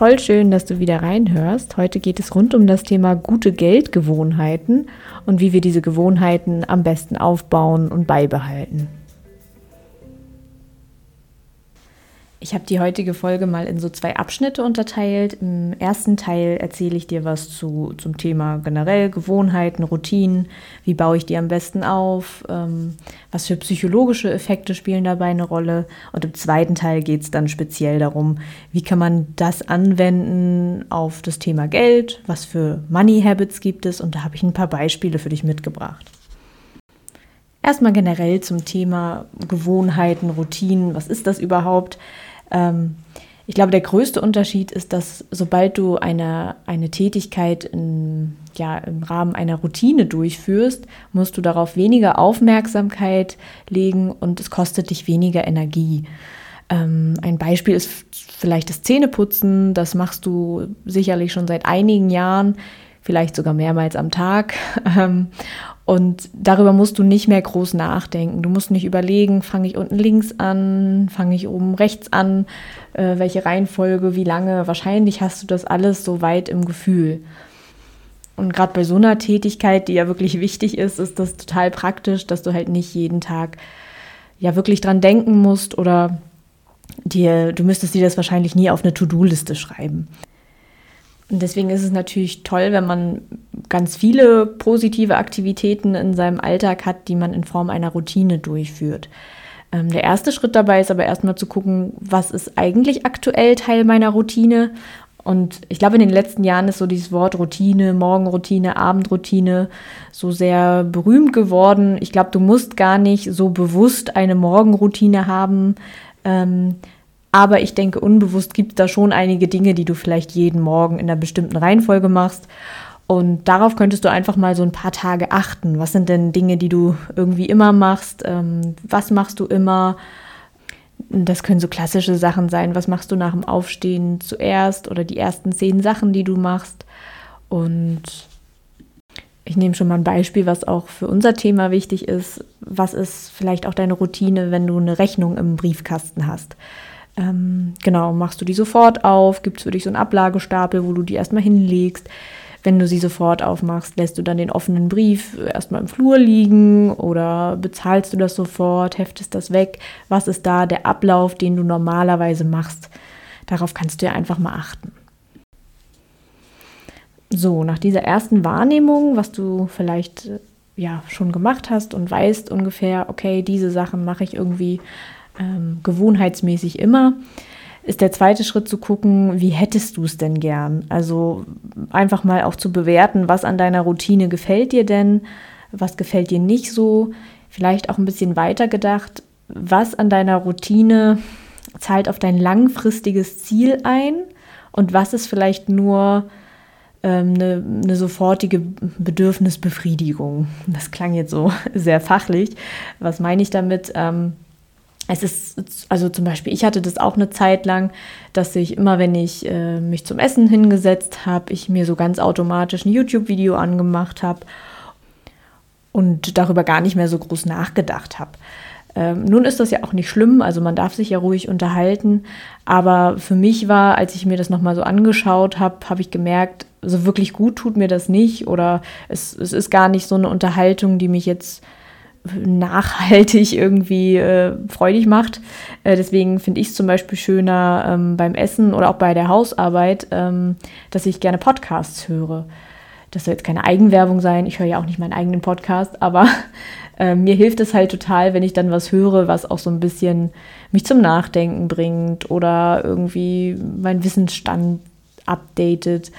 voll schön, dass du wieder reinhörst. Heute geht es rund um das Thema gute Geldgewohnheiten und wie wir diese Gewohnheiten am besten aufbauen und beibehalten. Ich habe die heutige Folge mal in so zwei Abschnitte unterteilt. Im ersten Teil erzähle ich dir was zu, zum Thema generell Gewohnheiten, Routinen, wie baue ich die am besten auf, ähm, was für psychologische Effekte spielen dabei eine Rolle. Und im zweiten Teil geht es dann speziell darum, wie kann man das anwenden auf das Thema Geld, was für Money Habits gibt es. Und da habe ich ein paar Beispiele für dich mitgebracht. Erstmal generell zum Thema Gewohnheiten, Routinen. Was ist das überhaupt? Ähm, ich glaube, der größte Unterschied ist, dass sobald du eine, eine Tätigkeit in, ja, im Rahmen einer Routine durchführst, musst du darauf weniger Aufmerksamkeit legen und es kostet dich weniger Energie. Ähm, ein Beispiel ist vielleicht das Zähneputzen. Das machst du sicherlich schon seit einigen Jahren, vielleicht sogar mehrmals am Tag. Ähm, und darüber musst du nicht mehr groß nachdenken. Du musst nicht überlegen, fange ich unten links an, fange ich oben rechts an, äh, welche Reihenfolge, wie lange. Wahrscheinlich hast du das alles so weit im Gefühl. Und gerade bei so einer Tätigkeit, die ja wirklich wichtig ist, ist das total praktisch, dass du halt nicht jeden Tag ja wirklich dran denken musst oder dir, du müsstest dir das wahrscheinlich nie auf eine To-Do-Liste schreiben. Und deswegen ist es natürlich toll, wenn man ganz viele positive Aktivitäten in seinem Alltag hat, die man in Form einer Routine durchführt. Ähm, der erste Schritt dabei ist aber erstmal zu gucken, was ist eigentlich aktuell Teil meiner Routine. Und ich glaube, in den letzten Jahren ist so dieses Wort Routine, Morgenroutine, Abendroutine so sehr berühmt geworden. Ich glaube, du musst gar nicht so bewusst eine Morgenroutine haben. Ähm, aber ich denke, unbewusst gibt es da schon einige Dinge, die du vielleicht jeden Morgen in einer bestimmten Reihenfolge machst. Und darauf könntest du einfach mal so ein paar Tage achten. Was sind denn Dinge, die du irgendwie immer machst? Ähm, was machst du immer? Das können so klassische Sachen sein. Was machst du nach dem Aufstehen zuerst oder die ersten zehn Sachen, die du machst? Und ich nehme schon mal ein Beispiel, was auch für unser Thema wichtig ist. Was ist vielleicht auch deine Routine, wenn du eine Rechnung im Briefkasten hast? Ähm, genau, machst du die sofort auf, gibt es für dich so einen Ablagestapel, wo du die erstmal hinlegst. Wenn du sie sofort aufmachst, lässt du dann den offenen Brief erstmal im Flur liegen oder bezahlst du das sofort, heftest das weg? Was ist da der Ablauf, den du normalerweise machst? Darauf kannst du ja einfach mal achten. So, nach dieser ersten Wahrnehmung, was du vielleicht ja schon gemacht hast und weißt ungefähr, okay, diese Sachen mache ich irgendwie ähm, gewohnheitsmäßig immer, ist der zweite Schritt zu gucken, wie hättest du es denn gern? Also einfach mal auch zu bewerten, was an deiner Routine gefällt dir denn, was gefällt dir nicht so, vielleicht auch ein bisschen weiter gedacht, was an deiner Routine zahlt auf dein langfristiges Ziel ein und was ist vielleicht nur ähm, eine, eine, sofortige Bedürfnisbefriedigung. Das klang jetzt so sehr fachlich. Was meine ich damit? Ähm, es ist, also zum Beispiel, ich hatte das auch eine Zeit lang, dass ich immer, wenn ich äh, mich zum Essen hingesetzt habe, ich mir so ganz automatisch ein YouTube-Video angemacht habe und darüber gar nicht mehr so groß nachgedacht habe. Ähm, nun ist das ja auch nicht schlimm, also man darf sich ja ruhig unterhalten, aber für mich war, als ich mir das nochmal so angeschaut habe, habe ich gemerkt, so wirklich gut tut mir das nicht oder es, es ist gar nicht so eine Unterhaltung, die mich jetzt nachhaltig irgendwie äh, freudig macht. Äh, deswegen finde ich es zum Beispiel schöner ähm, beim Essen oder auch bei der Hausarbeit, ähm, dass ich gerne Podcasts höre. Das soll jetzt keine Eigenwerbung sein. Ich höre ja auch nicht meinen eigenen Podcast, aber äh, mir hilft es halt total, wenn ich dann was höre, was auch so ein bisschen mich zum Nachdenken bringt oder irgendwie meinen Wissensstand updatet.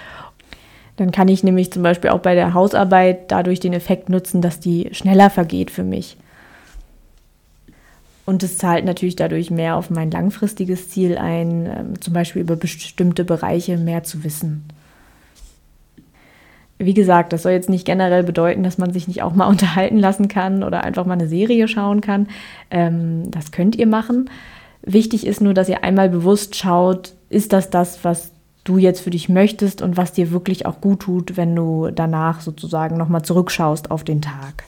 Dann kann ich nämlich zum Beispiel auch bei der Hausarbeit dadurch den Effekt nutzen, dass die schneller vergeht für mich. Und es zahlt natürlich dadurch mehr auf mein langfristiges Ziel ein, ähm, zum Beispiel über bestimmte Bereiche mehr zu wissen. Wie gesagt, das soll jetzt nicht generell bedeuten, dass man sich nicht auch mal unterhalten lassen kann oder einfach mal eine Serie schauen kann. Ähm, das könnt ihr machen. Wichtig ist nur, dass ihr einmal bewusst schaut, ist das das, was du jetzt für dich möchtest und was dir wirklich auch gut tut, wenn du danach sozusagen nochmal zurückschaust auf den Tag.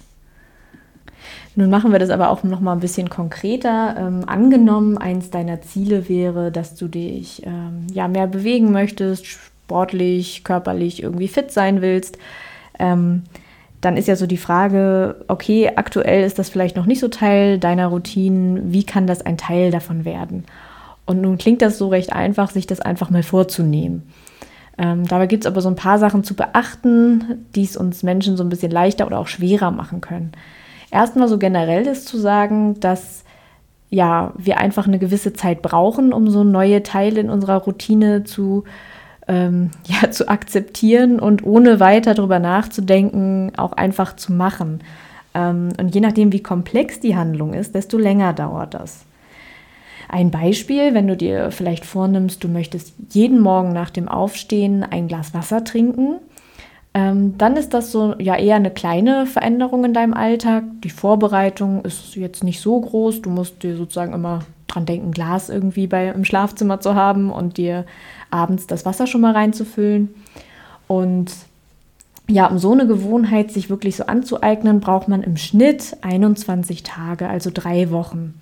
Nun machen wir das aber auch noch mal ein bisschen konkreter. Ähm, angenommen, eins deiner Ziele wäre, dass du dich ähm, ja mehr bewegen möchtest, sportlich, körperlich irgendwie fit sein willst. Ähm, dann ist ja so die Frage, okay, aktuell ist das vielleicht noch nicht so Teil deiner Routinen, wie kann das ein Teil davon werden? Und nun klingt das so recht einfach, sich das einfach mal vorzunehmen. Ähm, dabei gibt es aber so ein paar Sachen zu beachten, die es uns Menschen so ein bisschen leichter oder auch schwerer machen können. Erstmal so generell ist zu sagen, dass ja, wir einfach eine gewisse Zeit brauchen, um so neue Teile in unserer Routine zu ähm, ja, zu akzeptieren und ohne weiter darüber nachzudenken, auch einfach zu machen. Ähm, und je nachdem, wie komplex die Handlung ist, desto länger dauert das. Ein Beispiel, wenn du dir vielleicht vornimmst, du möchtest jeden Morgen nach dem Aufstehen ein Glas Wasser trinken, ähm, dann ist das so ja eher eine kleine Veränderung in deinem Alltag. Die Vorbereitung ist jetzt nicht so groß. Du musst dir sozusagen immer dran denken, Glas irgendwie bei, im Schlafzimmer zu haben und dir abends das Wasser schon mal reinzufüllen. Und ja, um so eine Gewohnheit sich wirklich so anzueignen, braucht man im Schnitt 21 Tage, also drei Wochen.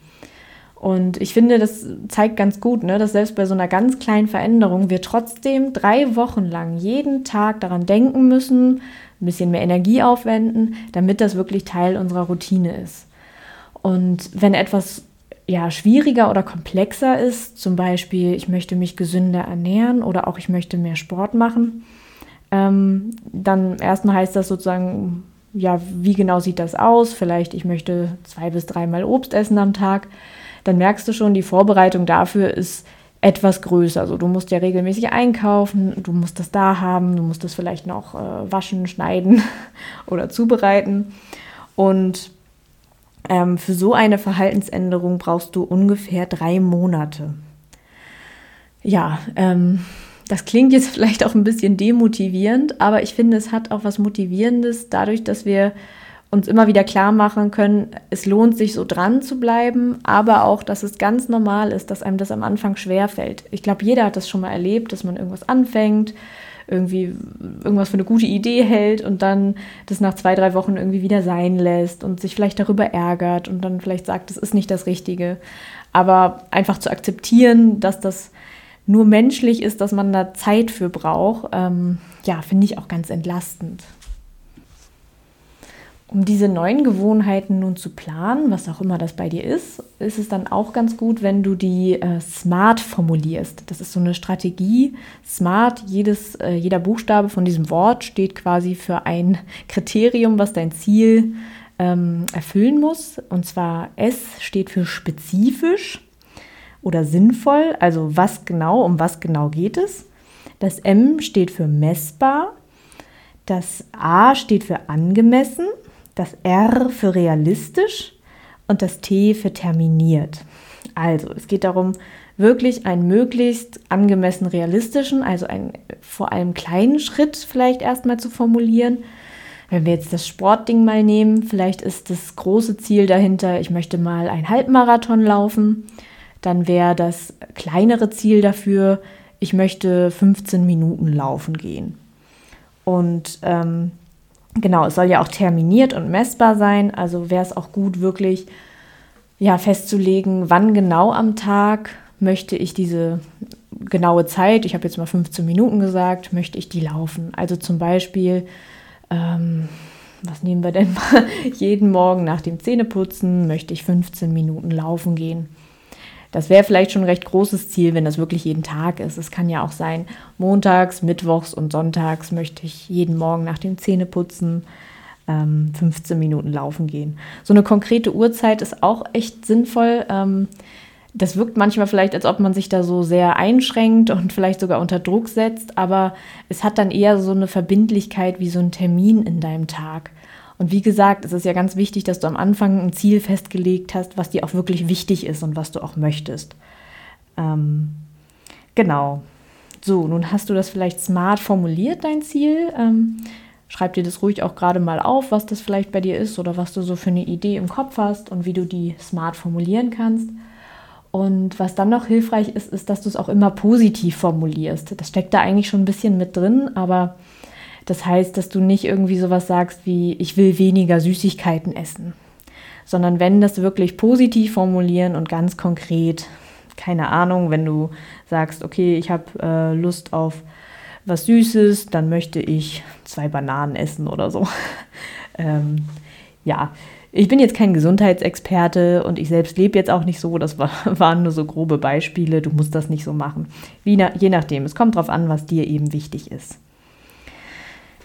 Und ich finde, das zeigt ganz gut, ne, dass selbst bei so einer ganz kleinen Veränderung wir trotzdem drei Wochen lang jeden Tag daran denken müssen, ein bisschen mehr Energie aufwenden, damit das wirklich Teil unserer Routine ist. Und wenn etwas ja, schwieriger oder komplexer ist, zum Beispiel ich möchte mich gesünder ernähren oder auch ich möchte mehr Sport machen, ähm, dann erstmal heißt das sozusagen, ja, wie genau sieht das aus? Vielleicht ich möchte zwei bis dreimal Obst essen am Tag. Dann merkst du schon, die Vorbereitung dafür ist etwas größer. Also du musst ja regelmäßig einkaufen, du musst das da haben, du musst das vielleicht noch äh, waschen, schneiden oder zubereiten. Und ähm, für so eine Verhaltensänderung brauchst du ungefähr drei Monate. Ja, ähm, das klingt jetzt vielleicht auch ein bisschen demotivierend, aber ich finde, es hat auch was Motivierendes, dadurch, dass wir uns immer wieder klar machen können, es lohnt sich so dran zu bleiben, aber auch, dass es ganz normal ist, dass einem das am Anfang schwer fällt. Ich glaube, jeder hat das schon mal erlebt, dass man irgendwas anfängt, irgendwie irgendwas für eine gute Idee hält und dann das nach zwei, drei Wochen irgendwie wieder sein lässt und sich vielleicht darüber ärgert und dann vielleicht sagt, das ist nicht das Richtige. Aber einfach zu akzeptieren, dass das nur menschlich ist, dass man da Zeit für braucht, ähm, ja, finde ich auch ganz entlastend. Um diese neuen Gewohnheiten nun zu planen, was auch immer das bei dir ist, ist es dann auch ganz gut, wenn du die äh, SMART formulierst. Das ist so eine Strategie. SMART, jedes, äh, jeder Buchstabe von diesem Wort steht quasi für ein Kriterium, was dein Ziel ähm, erfüllen muss. Und zwar S steht für spezifisch oder sinnvoll, also was genau, um was genau geht es. Das M steht für messbar. Das A steht für angemessen das R für realistisch und das T für terminiert. Also, es geht darum, wirklich einen möglichst angemessen realistischen, also einen vor allem kleinen Schritt vielleicht erstmal zu formulieren. Wenn wir jetzt das Sportding mal nehmen, vielleicht ist das große Ziel dahinter, ich möchte mal einen Halbmarathon laufen. Dann wäre das kleinere Ziel dafür, ich möchte 15 Minuten laufen gehen. Und ähm, Genau, es soll ja auch terminiert und messbar sein. Also wäre es auch gut, wirklich ja, festzulegen, wann genau am Tag möchte ich diese genaue Zeit, ich habe jetzt mal 15 Minuten gesagt, möchte ich die laufen. Also zum Beispiel, ähm, was nehmen wir denn mal? Jeden Morgen nach dem Zähneputzen möchte ich 15 Minuten laufen gehen. Das wäre vielleicht schon ein recht großes Ziel, wenn das wirklich jeden Tag ist. Es kann ja auch sein, montags, mittwochs und sonntags möchte ich jeden Morgen nach dem Zähneputzen ähm, 15 Minuten laufen gehen. So eine konkrete Uhrzeit ist auch echt sinnvoll. Ähm, das wirkt manchmal vielleicht, als ob man sich da so sehr einschränkt und vielleicht sogar unter Druck setzt, aber es hat dann eher so eine Verbindlichkeit wie so ein Termin in deinem Tag. Und wie gesagt, es ist ja ganz wichtig, dass du am Anfang ein Ziel festgelegt hast, was dir auch wirklich wichtig ist und was du auch möchtest. Ähm, genau. So, nun hast du das vielleicht smart formuliert, dein Ziel. Ähm, schreib dir das ruhig auch gerade mal auf, was das vielleicht bei dir ist oder was du so für eine Idee im Kopf hast und wie du die smart formulieren kannst. Und was dann noch hilfreich ist, ist, dass du es auch immer positiv formulierst. Das steckt da eigentlich schon ein bisschen mit drin, aber das heißt, dass du nicht irgendwie sowas sagst wie, ich will weniger Süßigkeiten essen, sondern wenn das wirklich positiv formulieren und ganz konkret. Keine Ahnung, wenn du sagst, okay, ich habe äh, Lust auf was Süßes, dann möchte ich zwei Bananen essen oder so. ähm, ja, ich bin jetzt kein Gesundheitsexperte und ich selbst lebe jetzt auch nicht so. Das war, waren nur so grobe Beispiele. Du musst das nicht so machen. Wie na, je nachdem. Es kommt darauf an, was dir eben wichtig ist.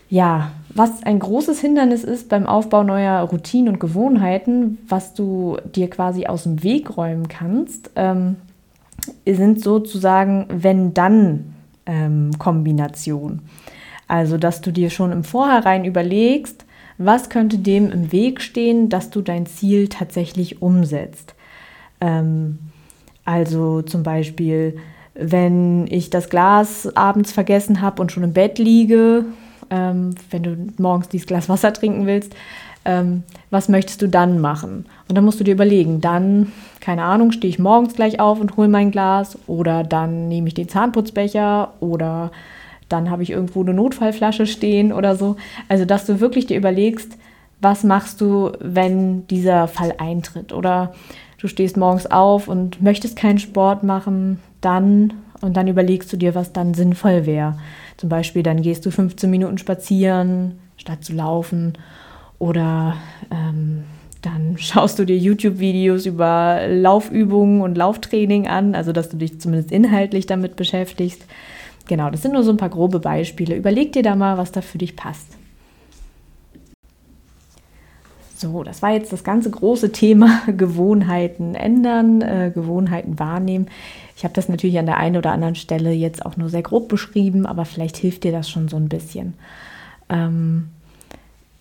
Ja, was ein großes Hindernis ist beim Aufbau neuer Routinen und Gewohnheiten, was du dir quasi aus dem Weg räumen kannst, ähm, sind sozusagen Wenn-Dann-Kombinationen. Ähm, also, dass du dir schon im Vorhinein überlegst, was könnte dem im Weg stehen, dass du dein Ziel tatsächlich umsetzt. Ähm, also zum Beispiel, wenn ich das Glas abends vergessen habe und schon im Bett liege, ähm, wenn du morgens dieses Glas Wasser trinken willst, ähm, was möchtest du dann machen? Und dann musst du dir überlegen, dann, keine Ahnung, stehe ich morgens gleich auf und hole mein Glas oder dann nehme ich den Zahnputzbecher oder dann habe ich irgendwo eine Notfallflasche stehen oder so. Also, dass du wirklich dir überlegst, was machst du, wenn dieser Fall eintritt? Oder du stehst morgens auf und möchtest keinen Sport machen, dann und dann überlegst du dir, was dann sinnvoll wäre. Zum Beispiel, dann gehst du 15 Minuten spazieren, statt zu laufen. Oder ähm, dann schaust du dir YouTube-Videos über Laufübungen und Lauftraining an, also dass du dich zumindest inhaltlich damit beschäftigst. Genau, das sind nur so ein paar grobe Beispiele. Überleg dir da mal, was da für dich passt. So, das war jetzt das ganze große Thema Gewohnheiten ändern, äh, Gewohnheiten wahrnehmen. Ich habe das natürlich an der einen oder anderen Stelle jetzt auch nur sehr grob beschrieben, aber vielleicht hilft dir das schon so ein bisschen. Ähm,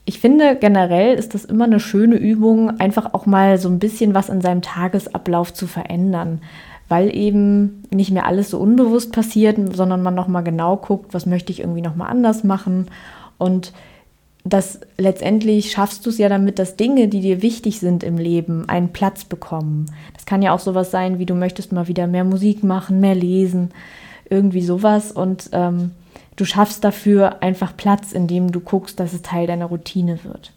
ich finde generell ist das immer eine schöne Übung, einfach auch mal so ein bisschen was in seinem Tagesablauf zu verändern weil eben nicht mehr alles so unbewusst passiert, sondern man nochmal genau guckt, was möchte ich irgendwie nochmal anders machen. Und das letztendlich schaffst du es ja damit, dass Dinge, die dir wichtig sind im Leben, einen Platz bekommen. Das kann ja auch sowas sein, wie du möchtest mal wieder mehr Musik machen, mehr lesen, irgendwie sowas. Und ähm, du schaffst dafür einfach Platz, indem du guckst, dass es Teil deiner Routine wird.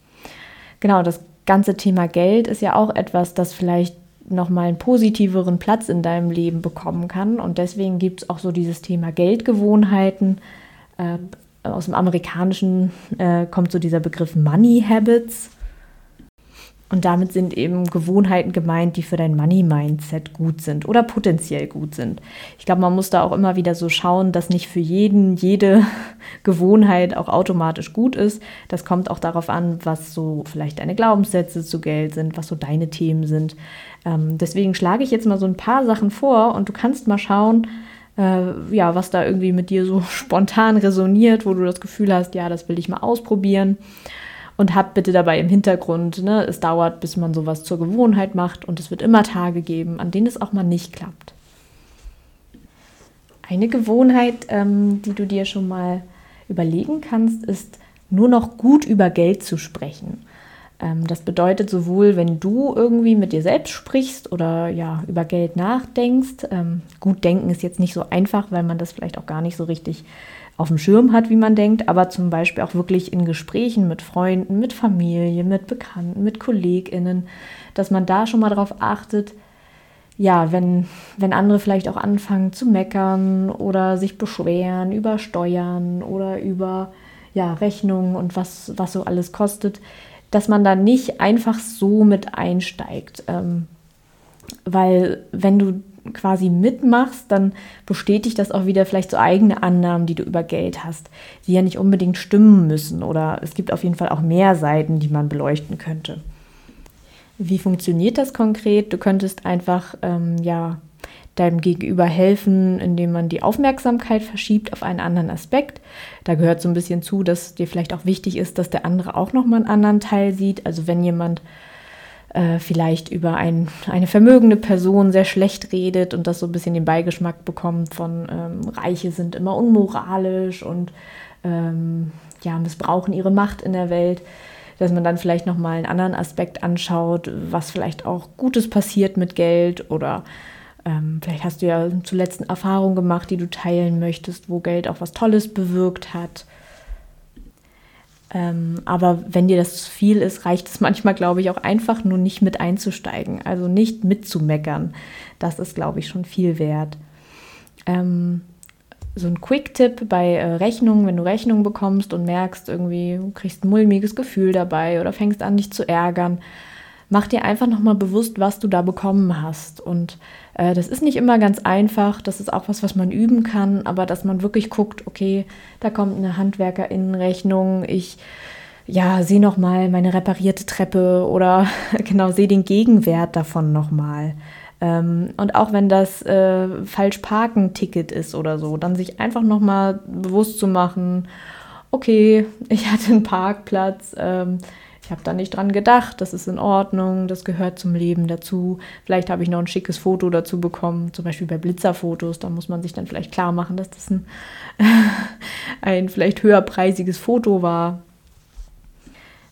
Genau, das ganze Thema Geld ist ja auch etwas, das vielleicht nochmal einen positiveren Platz in deinem Leben bekommen kann. Und deswegen gibt es auch so dieses Thema Geldgewohnheiten. Äh, aus dem Amerikanischen äh, kommt so dieser Begriff Money Habits. Und damit sind eben Gewohnheiten gemeint, die für dein Money-Mindset gut sind oder potenziell gut sind. Ich glaube, man muss da auch immer wieder so schauen, dass nicht für jeden jede Gewohnheit auch automatisch gut ist. Das kommt auch darauf an, was so vielleicht deine Glaubenssätze zu Geld sind, was so deine Themen sind. Ähm, deswegen schlage ich jetzt mal so ein paar Sachen vor und du kannst mal schauen, äh, ja, was da irgendwie mit dir so spontan resoniert, wo du das Gefühl hast, ja, das will ich mal ausprobieren. Und hab bitte dabei im Hintergrund, ne, es dauert, bis man sowas zur Gewohnheit macht und es wird immer Tage geben, an denen es auch mal nicht klappt. Eine Gewohnheit, ähm, die du dir schon mal überlegen kannst, ist nur noch gut über Geld zu sprechen. Ähm, das bedeutet sowohl, wenn du irgendwie mit dir selbst sprichst oder ja über Geld nachdenkst. Ähm, gut denken ist jetzt nicht so einfach, weil man das vielleicht auch gar nicht so richtig auf dem Schirm hat, wie man denkt, aber zum Beispiel auch wirklich in Gesprächen mit Freunden, mit Familie, mit Bekannten, mit KollegInnen, dass man da schon mal darauf achtet, ja, wenn, wenn andere vielleicht auch anfangen zu meckern oder sich beschweren über Steuern oder über ja, Rechnungen und was, was so alles kostet, dass man da nicht einfach so mit einsteigt. Ähm, weil wenn du quasi mitmachst, dann bestätigt das auch wieder vielleicht so eigene Annahmen, die du über Geld hast, die ja nicht unbedingt stimmen müssen. Oder es gibt auf jeden Fall auch mehr Seiten, die man beleuchten könnte. Wie funktioniert das konkret? Du könntest einfach ähm, ja deinem Gegenüber helfen, indem man die Aufmerksamkeit verschiebt auf einen anderen Aspekt. Da gehört so ein bisschen zu, dass dir vielleicht auch wichtig ist, dass der andere auch noch mal einen anderen Teil sieht. Also wenn jemand äh, vielleicht über ein, eine vermögende Person sehr schlecht redet und das so ein bisschen den Beigeschmack bekommt von ähm, Reiche sind immer unmoralisch und ähm, ja, missbrauchen ihre Macht in der Welt, dass man dann vielleicht nochmal einen anderen Aspekt anschaut, was vielleicht auch Gutes passiert mit Geld oder ähm, vielleicht hast du ja zuletzt eine Erfahrung gemacht, die du teilen möchtest, wo Geld auch was Tolles bewirkt hat. Ähm, aber wenn dir das zu viel ist, reicht es manchmal, glaube ich, auch einfach nur nicht mit einzusteigen, also nicht mitzumeckern. Das ist, glaube ich, schon viel wert. Ähm, so ein Quick-Tipp bei äh, Rechnungen, wenn du Rechnungen bekommst und merkst, irgendwie du kriegst ein mulmiges Gefühl dabei oder fängst an, dich zu ärgern, mach dir einfach nochmal bewusst, was du da bekommen hast. Und äh, das ist nicht immer ganz einfach, das ist auch was, was man üben kann, aber dass man wirklich guckt, okay, da kommt eine Handwerkerinnenrechnung, ich ja, sehe nochmal meine reparierte Treppe oder genau, sehe den Gegenwert davon nochmal. Ähm, und auch wenn das äh, falsch parken Ticket ist oder so, dann sich einfach nochmal bewusst zu machen, okay, ich hatte einen Parkplatz, ähm, ich habe da nicht dran gedacht, das ist in Ordnung, das gehört zum Leben dazu. Vielleicht habe ich noch ein schickes Foto dazu bekommen, zum Beispiel bei Blitzerfotos, da muss man sich dann vielleicht klar machen, dass das ein, ein vielleicht höherpreisiges Foto war.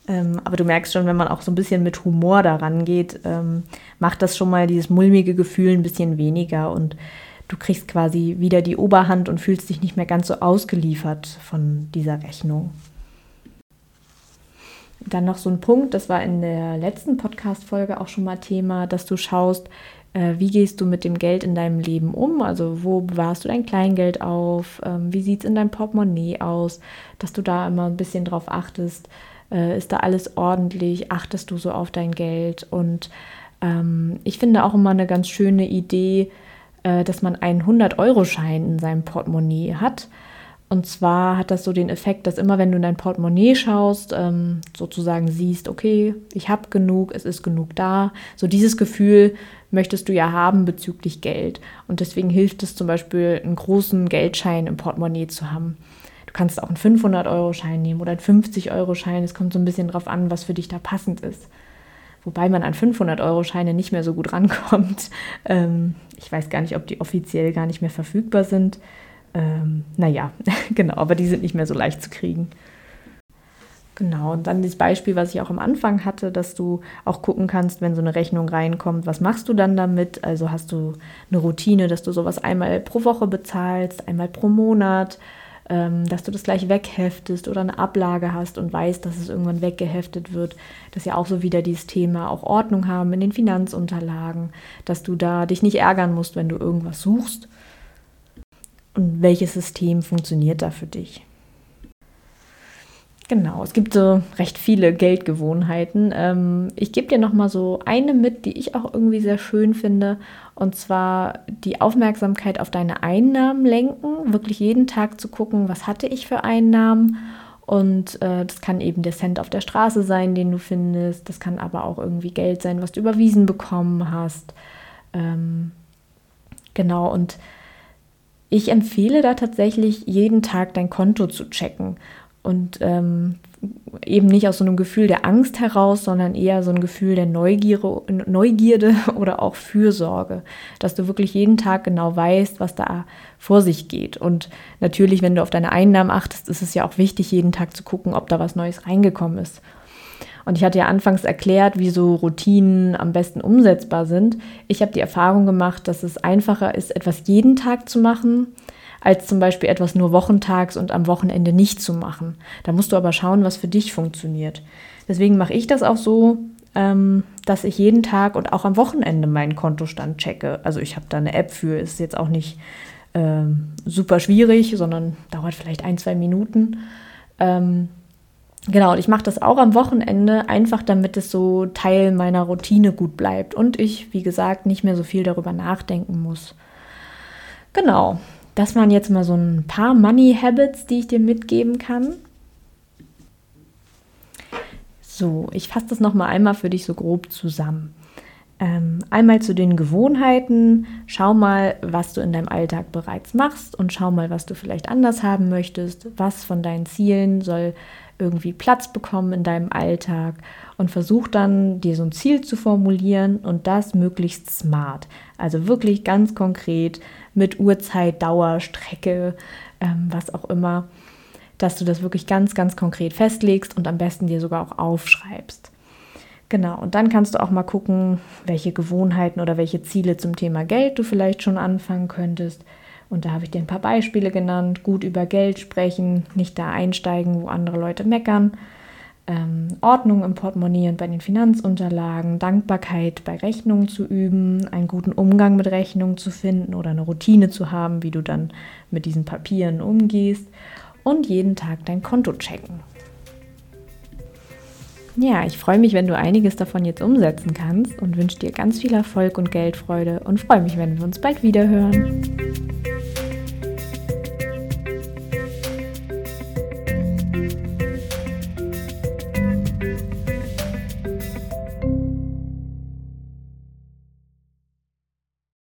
Ähm, aber du merkst schon, wenn man auch so ein bisschen mit Humor daran geht, ähm, macht das schon mal dieses mulmige Gefühl ein bisschen weniger und du kriegst quasi wieder die Oberhand und fühlst dich nicht mehr ganz so ausgeliefert von dieser Rechnung. Dann noch so ein Punkt, das war in der letzten Podcast-Folge auch schon mal Thema, dass du schaust, äh, wie gehst du mit dem Geld in deinem Leben um? Also, wo bewahrst du dein Kleingeld auf? Ähm, wie sieht es in deinem Portemonnaie aus? Dass du da immer ein bisschen drauf achtest, äh, ist da alles ordentlich? Achtest du so auf dein Geld? Und ähm, ich finde auch immer eine ganz schöne Idee, äh, dass man einen 100-Euro-Schein in seinem Portemonnaie hat und zwar hat das so den Effekt, dass immer wenn du in dein Portemonnaie schaust, ähm, sozusagen siehst, okay, ich habe genug, es ist genug da. So dieses Gefühl möchtest du ja haben bezüglich Geld. Und deswegen hilft es zum Beispiel, einen großen Geldschein im Portemonnaie zu haben. Du kannst auch einen 500-Euro-Schein nehmen oder einen 50-Euro-Schein. Es kommt so ein bisschen drauf an, was für dich da passend ist. Wobei man an 500-Euro-Scheine nicht mehr so gut rankommt. Ähm, ich weiß gar nicht, ob die offiziell gar nicht mehr verfügbar sind. Ähm, naja, genau, aber die sind nicht mehr so leicht zu kriegen. Genau, und dann das Beispiel, was ich auch am Anfang hatte, dass du auch gucken kannst, wenn so eine Rechnung reinkommt, was machst du dann damit? Also hast du eine Routine, dass du sowas einmal pro Woche bezahlst, einmal pro Monat, ähm, dass du das gleich wegheftest oder eine Ablage hast und weißt, dass es irgendwann weggeheftet wird. Das ist ja auch so wieder dieses Thema, auch Ordnung haben in den Finanzunterlagen, dass du da dich nicht ärgern musst, wenn du irgendwas suchst und welches System funktioniert da für dich. Genau, es gibt so recht viele Geldgewohnheiten. Ähm, ich gebe dir noch mal so eine mit, die ich auch irgendwie sehr schön finde, und zwar die Aufmerksamkeit auf deine Einnahmen lenken, wirklich jeden Tag zu gucken, was hatte ich für Einnahmen. Und äh, das kann eben der Cent auf der Straße sein, den du findest. Das kann aber auch irgendwie Geld sein, was du überwiesen bekommen hast. Ähm, genau, und ich empfehle da tatsächlich jeden Tag dein Konto zu checken und ähm, eben nicht aus so einem Gefühl der Angst heraus, sondern eher so ein Gefühl der Neugierde, Neugierde oder auch Fürsorge, dass du wirklich jeden Tag genau weißt, was da vor sich geht. Und natürlich, wenn du auf deine Einnahmen achtest, ist es ja auch wichtig, jeden Tag zu gucken, ob da was Neues reingekommen ist. Und ich hatte ja anfangs erklärt, wie so Routinen am besten umsetzbar sind. Ich habe die Erfahrung gemacht, dass es einfacher ist, etwas jeden Tag zu machen, als zum Beispiel etwas nur wochentags und am Wochenende nicht zu machen. Da musst du aber schauen, was für dich funktioniert. Deswegen mache ich das auch so, ähm, dass ich jeden Tag und auch am Wochenende meinen Kontostand checke. Also ich habe da eine App für, ist jetzt auch nicht ähm, super schwierig, sondern dauert vielleicht ein, zwei Minuten. Ähm, Genau, und ich mache das auch am Wochenende, einfach damit es so Teil meiner Routine gut bleibt und ich, wie gesagt, nicht mehr so viel darüber nachdenken muss. Genau, das waren jetzt mal so ein paar Money Habits, die ich dir mitgeben kann. So, ich fasse das nochmal einmal für dich so grob zusammen. Ähm, einmal zu den Gewohnheiten. Schau mal, was du in deinem Alltag bereits machst und schau mal, was du vielleicht anders haben möchtest. Was von deinen Zielen soll irgendwie Platz bekommen in deinem Alltag und versuch dann dir so ein Ziel zu formulieren und das möglichst smart. Also wirklich ganz konkret mit Uhrzeit, Dauer, Strecke, ähm, was auch immer, dass du das wirklich ganz, ganz konkret festlegst und am besten dir sogar auch aufschreibst. Genau, und dann kannst du auch mal gucken, welche Gewohnheiten oder welche Ziele zum Thema Geld du vielleicht schon anfangen könntest Und da habe ich dir ein paar Beispiele genannt. Gut über Geld sprechen, nicht da einsteigen, wo andere Leute meckern. Ähm, Ordnung im Portemonnaie und bei den Finanzunterlagen, Dankbarkeit bei Rechnungen zu üben, einen guten Umgang mit Rechnungen zu finden oder eine Routine zu haben, wie du dann mit diesen Papieren umgehst und jeden Tag dein Konto checken. Ja, ich freue mich, wenn du einiges davon jetzt umsetzen kannst und wünsche dir ganz viel Erfolg und Geldfreude und freue mich, wenn wir uns bald wieder hören.